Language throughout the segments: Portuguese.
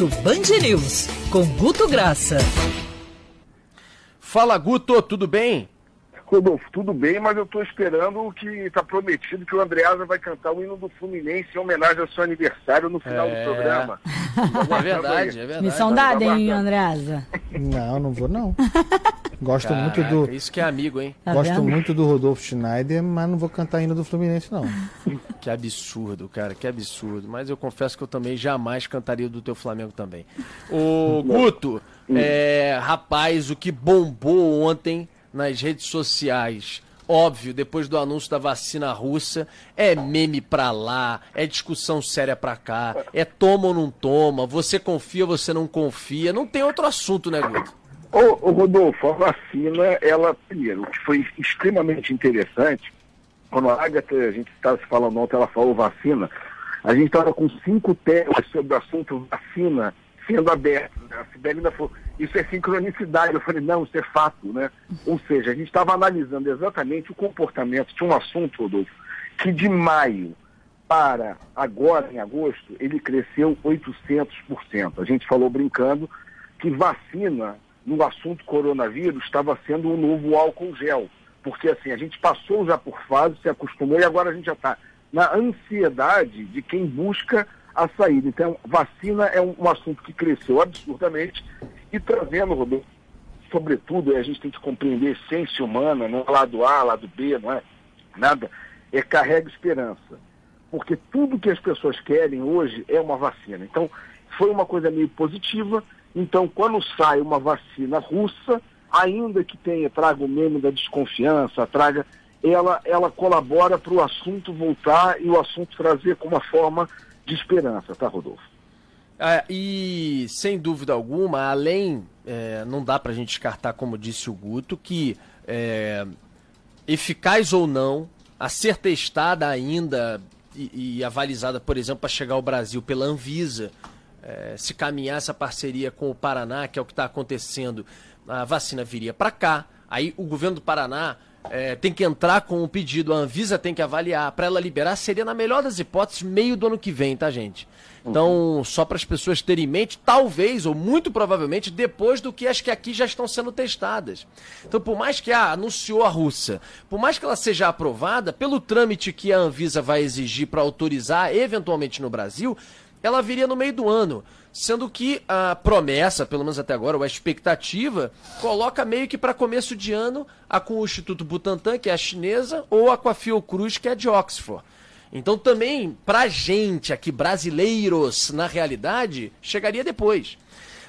Almoço Band News, com Guto Graça. Fala, Guto, tudo bem? Rodolfo, tudo bem, mas eu estou esperando o que está prometido que o Andreasa vai cantar o hino do Fluminense em homenagem ao seu aniversário no final é... do programa. É verdade, é verdade. Missão dada, hein, Andreasa? Não, não vou não. Gosto Caraca, muito do. Isso que é amigo, hein? Tá Gosto vendo? muito do Rodolfo Schneider, mas não vou cantar hino do Fluminense, não. Que absurdo, cara, que absurdo. Mas eu confesso que eu também jamais cantaria do teu Flamengo também. O Guto, é, rapaz, o que bombou ontem nas redes sociais. Óbvio, depois do anúncio da vacina russa, é meme pra lá, é discussão séria pra cá, é toma ou não toma, você confia, você não confia, não tem outro assunto, né, Guto? Ô Rodolfo, a vacina, ela, primeiro, o que foi extremamente interessante, quando a Agatha, a gente estava se falando ontem, ela falou vacina, a gente estava com cinco telas sobre o assunto vacina sendo aberto. Né? A Sibeli ainda falou, isso é sincronicidade. Eu falei, não, isso é fato, né? Ou seja, a gente estava analisando exatamente o comportamento de um assunto, Rodolfo, que de maio para agora, em agosto, ele cresceu 800%. A gente falou brincando que vacina no assunto coronavírus estava sendo um novo álcool gel. Porque assim, a gente passou já por fase, se acostumou e agora a gente já está na ansiedade de quem busca a saída. Então, vacina é um, um assunto que cresceu absurdamente e trazendo, Rodolfo, sobretudo, a gente tem que compreender essência humana, não é lado A, lado B, não é nada, é carrega esperança. Porque tudo que as pessoas querem hoje é uma vacina. Então, foi uma coisa meio positiva. Então, quando sai uma vacina russa, ainda que tenha, traga o meme da desconfiança, traga, ela, ela colabora para o assunto voltar e o assunto trazer com uma forma de esperança, tá, Rodolfo? Ah, e, sem dúvida alguma, além, é, não dá para a gente descartar, como disse o Guto, que é, eficaz ou não, a ser testada ainda e, e avalizada, por exemplo, para chegar ao Brasil pela Anvisa, é, se caminhar essa parceria com o Paraná, que é o que está acontecendo, a vacina viria para cá. Aí o governo do Paraná é, tem que entrar com o pedido, a Anvisa tem que avaliar. Para ela liberar, seria, na melhor das hipóteses, meio do ano que vem, tá, gente? Então, uhum. só para as pessoas terem em mente, talvez, ou muito provavelmente, depois do que as que aqui já estão sendo testadas. Então, por mais que a anunciou a Rússia, por mais que ela seja aprovada, pelo trâmite que a Anvisa vai exigir para autorizar, eventualmente no Brasil, ela viria no meio do ano. Sendo que a promessa, pelo menos até agora, ou a expectativa, coloca meio que para começo de ano a com o Instituto Butantan, que é a chinesa, ou a com a Fiocruz, que é de Oxford. Então também, pra gente aqui, brasileiros, na realidade, chegaria depois.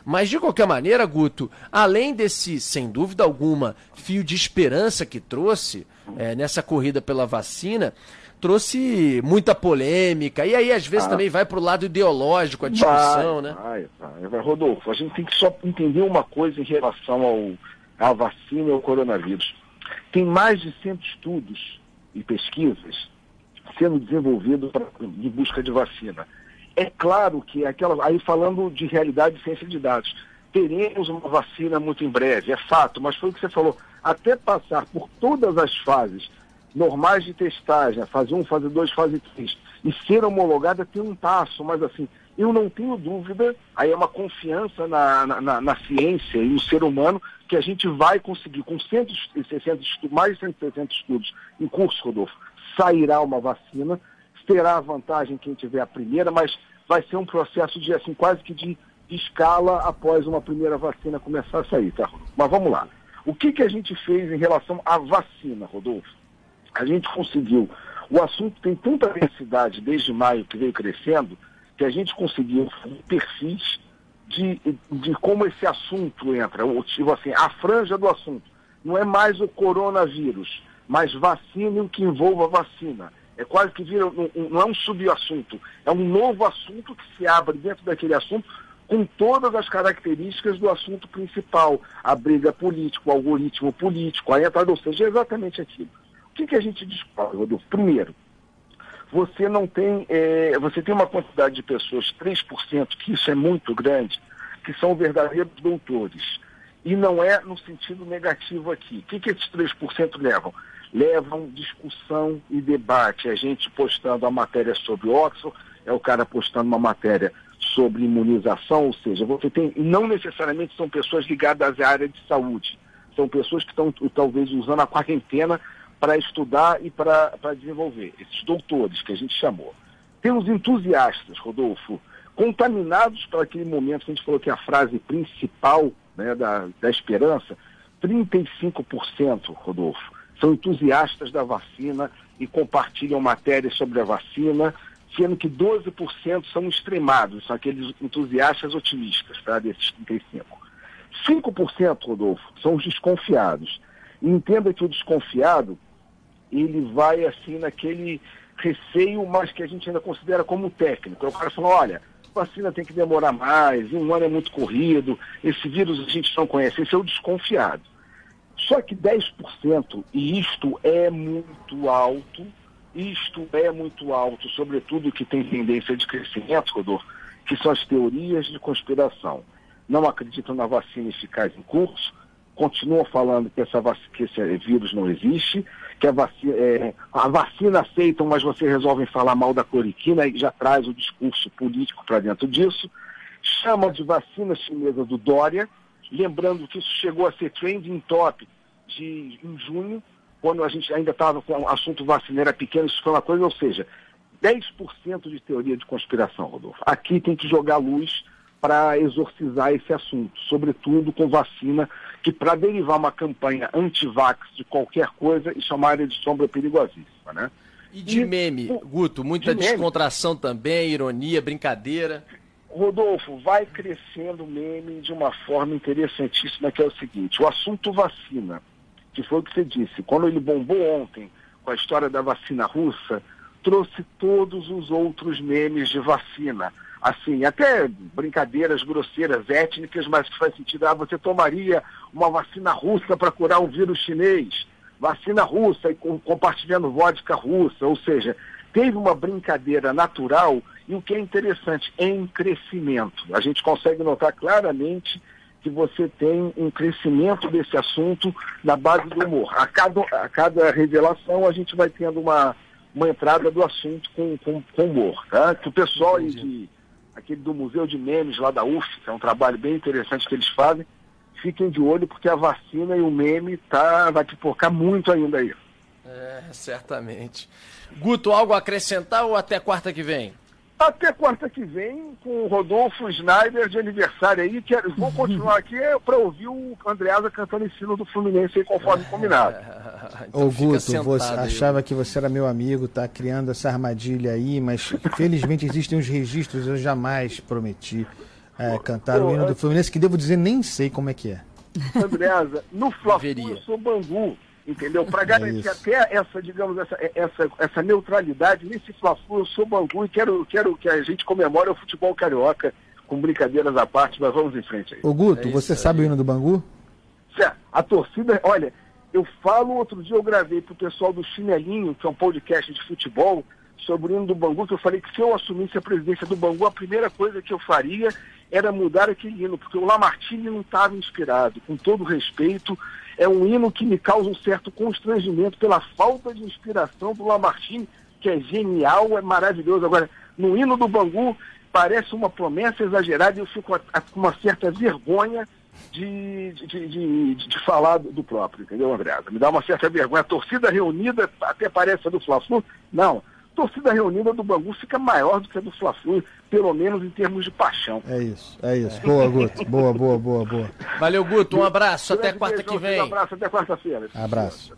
Mas de qualquer maneira, Guto, além desse, sem dúvida alguma, fio de esperança que trouxe é, nessa corrida pela vacina, trouxe muita polêmica. E aí, às vezes, ah. também vai para o lado ideológico a discussão, vai, né? Vai, vai. Rodolfo, a gente tem que só entender uma coisa em relação ao, à vacina e ao coronavírus. Tem mais de 100 estudos e pesquisas sendo desenvolvidos de busca de vacina. É claro que aquela, aí falando de realidade e ciência de dados, teremos uma vacina muito em breve, é fato, mas foi o que você falou, até passar por todas as fases normais de testagem, fase 1, fase 2, fase 3, e ser homologada tem um passo, mas assim, eu não tenho dúvida, aí é uma confiança na, na, na ciência e no ser humano, que a gente vai conseguir, com 160 estudos, mais de 160 estudos em curso, Rodolfo, sairá uma vacina, terá vantagem quem tiver a primeira, mas vai ser um processo de, assim, quase que de escala após uma primeira vacina começar a sair, tá? Mas vamos lá. O que, que a gente fez em relação à vacina, Rodolfo? a gente conseguiu. O assunto tem tanta densidade desde maio que veio crescendo, que a gente conseguiu perfis de, de como esse assunto entra, ou tipo assim, a franja do assunto. Não é mais o coronavírus, mas vacina e o que envolva vacina. É quase que vira, não é um subassunto, é um novo assunto que se abre dentro daquele assunto com todas as características do assunto principal, a briga política, o algoritmo político, a entrada, ou seja, é exatamente aquilo. O que, que a gente descobre, Rodolfo? Primeiro, você não tem, é, você tem uma quantidade de pessoas, 3%, que isso é muito grande, que são verdadeiros doutores. E não é no sentido negativo aqui. O que, que esses 3% levam? Levam discussão e debate. A gente postando a matéria sobre Oxford, é o cara postando uma matéria sobre imunização, ou seja, você tem, não necessariamente são pessoas ligadas à área de saúde, são pessoas que estão talvez usando a quarentena para estudar e para desenvolver, esses doutores que a gente chamou. Tem os entusiastas, Rodolfo, contaminados para aquele momento que a gente falou que é a frase principal né, da, da esperança, 35%, Rodolfo, são entusiastas da vacina e compartilham matérias sobre a vacina, sendo que 12% são extremados, são aqueles entusiastas otimistas, tá, desses 35%. 5%, Rodolfo, são os desconfiados. E entenda que o desconfiado, ele vai assim naquele receio, mas que a gente ainda considera como técnico. O cara fala, olha, vacina tem que demorar mais, um ano é muito corrido, esse vírus a gente não conhece, esse é o desconfiado. Só que 10%, e isto é muito alto, isto é muito alto, sobretudo que tem tendência de crescimento, Rodolfo, que são as teorias de conspiração. Não acreditam na vacina eficaz em curso, continuam falando que, essa vac... que esse vírus não existe, que a vacina, é... a vacina aceitam, mas vocês resolvem falar mal da cloriquina e já traz o discurso político para dentro disso. Chama de vacina chinesa do Dória, lembrando que isso chegou a ser trending top de, em junho, quando a gente ainda estava com o assunto vacineira pequeno, isso foi uma coisa, ou seja, 10% de teoria de conspiração, Rodolfo. Aqui tem que jogar luz para exorcizar esse assunto, sobretudo com vacina, que para derivar uma campanha anti-vax de qualquer coisa, isso é uma área de sombra perigosíssima, né? E de e, meme, Guto, muita de descontração meme. também, ironia, brincadeira. Rodolfo, vai crescendo o meme de uma forma interessantíssima, que é o seguinte, o assunto vacina, que foi o que você disse, quando ele bombou ontem com a história da vacina russa, trouxe todos os outros memes de vacina. Assim, até brincadeiras grosseiras, étnicas, mas que faz sentido. Ah, você tomaria uma vacina russa para curar um vírus chinês, vacina russa e compartilhando vodka russa, ou seja, teve uma brincadeira natural e o que é interessante, em crescimento. A gente consegue notar claramente que você tem um crescimento desse assunto na base do humor. A cada, a cada revelação a gente vai tendo uma, uma entrada do assunto com, com, com humor. Tá? Que o pessoal de aquele do Museu de Memes lá da UF, que é um trabalho bem interessante que eles fazem. Fiquem de olho porque a vacina e o meme tá, vai pipocar muito ainda aí. É, certamente. Guto, algo a acrescentar ou até quarta que vem? Até quarta que vem, com o Rodolfo Schneider de aniversário aí. Que vou continuar aqui para ouvir o Andreasa cantando em cima do Fluminense aí, conforme combinado. então Ô Guto, você achava que você era meu amigo, tá criando essa armadilha aí, mas felizmente existem os registros, eu jamais prometi é, cantar Ô, o hino do Fluminense, que devo dizer, nem sei como é que é. Andreasa, no Fla eu sou Bangu entendeu? Para garantir é até essa, digamos, essa, essa, essa neutralidade nesse Fla-Flu, eu sou Bangu e quero, quero que a gente comemore o futebol carioca com brincadeiras à parte, mas vamos em frente aí. Ô Guto, é você sabe o hino do Bangu? Certo. A torcida, olha, eu falo, outro dia eu gravei pro pessoal do Chinelinho, que é um podcast de futebol, sobre o hino do Bangu, que eu falei que se eu assumisse a presidência do Bangu, a primeira coisa que eu faria era mudar aquele hino, porque o Lamartine não estava inspirado, com todo respeito, é um hino que me causa um certo constrangimento pela falta de inspiração do Lamartine, que é genial, é maravilhoso. Agora, no hino do Bangu, parece uma promessa exagerada e eu fico com uma certa vergonha de, de, de, de, falar do próprio, entendeu, André? Me dá uma certa vergonha. A torcida reunida até parece a do Fla-Flu. Não, torcida reunida do Bangu fica maior do que a do Fla-Flu, pelo menos em termos de paixão. É isso, é isso. É. Boa, Guto. Boa, boa, boa, boa. Valeu, Guto. Um abraço. Até quarta que vem. Um abraço, até quarta-feira. Abraço.